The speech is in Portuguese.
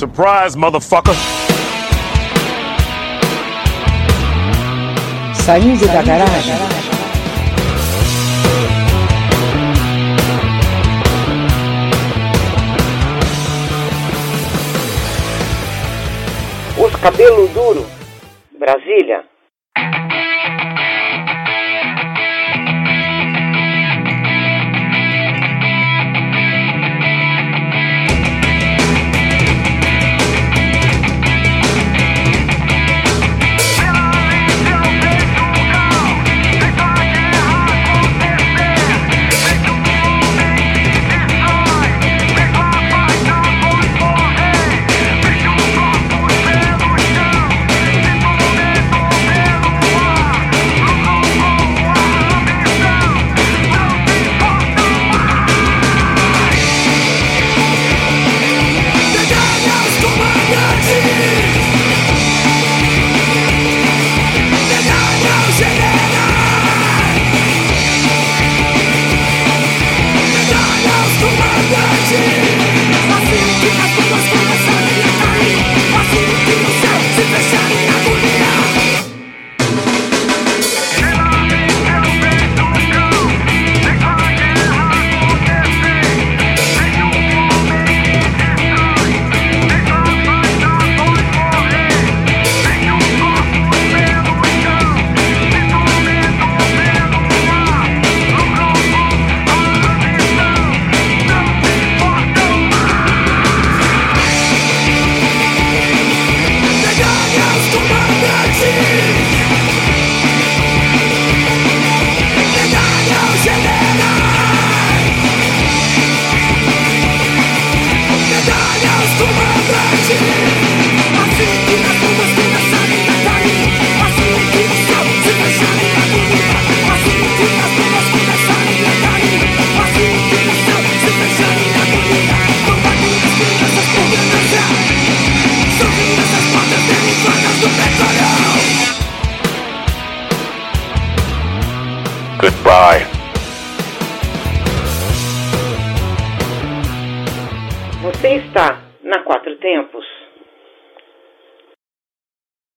Surprise, motherfucker! Saindo da garagem. Os cabelo duro. Brasília. Goodbye. Você está na Quatro Tempos.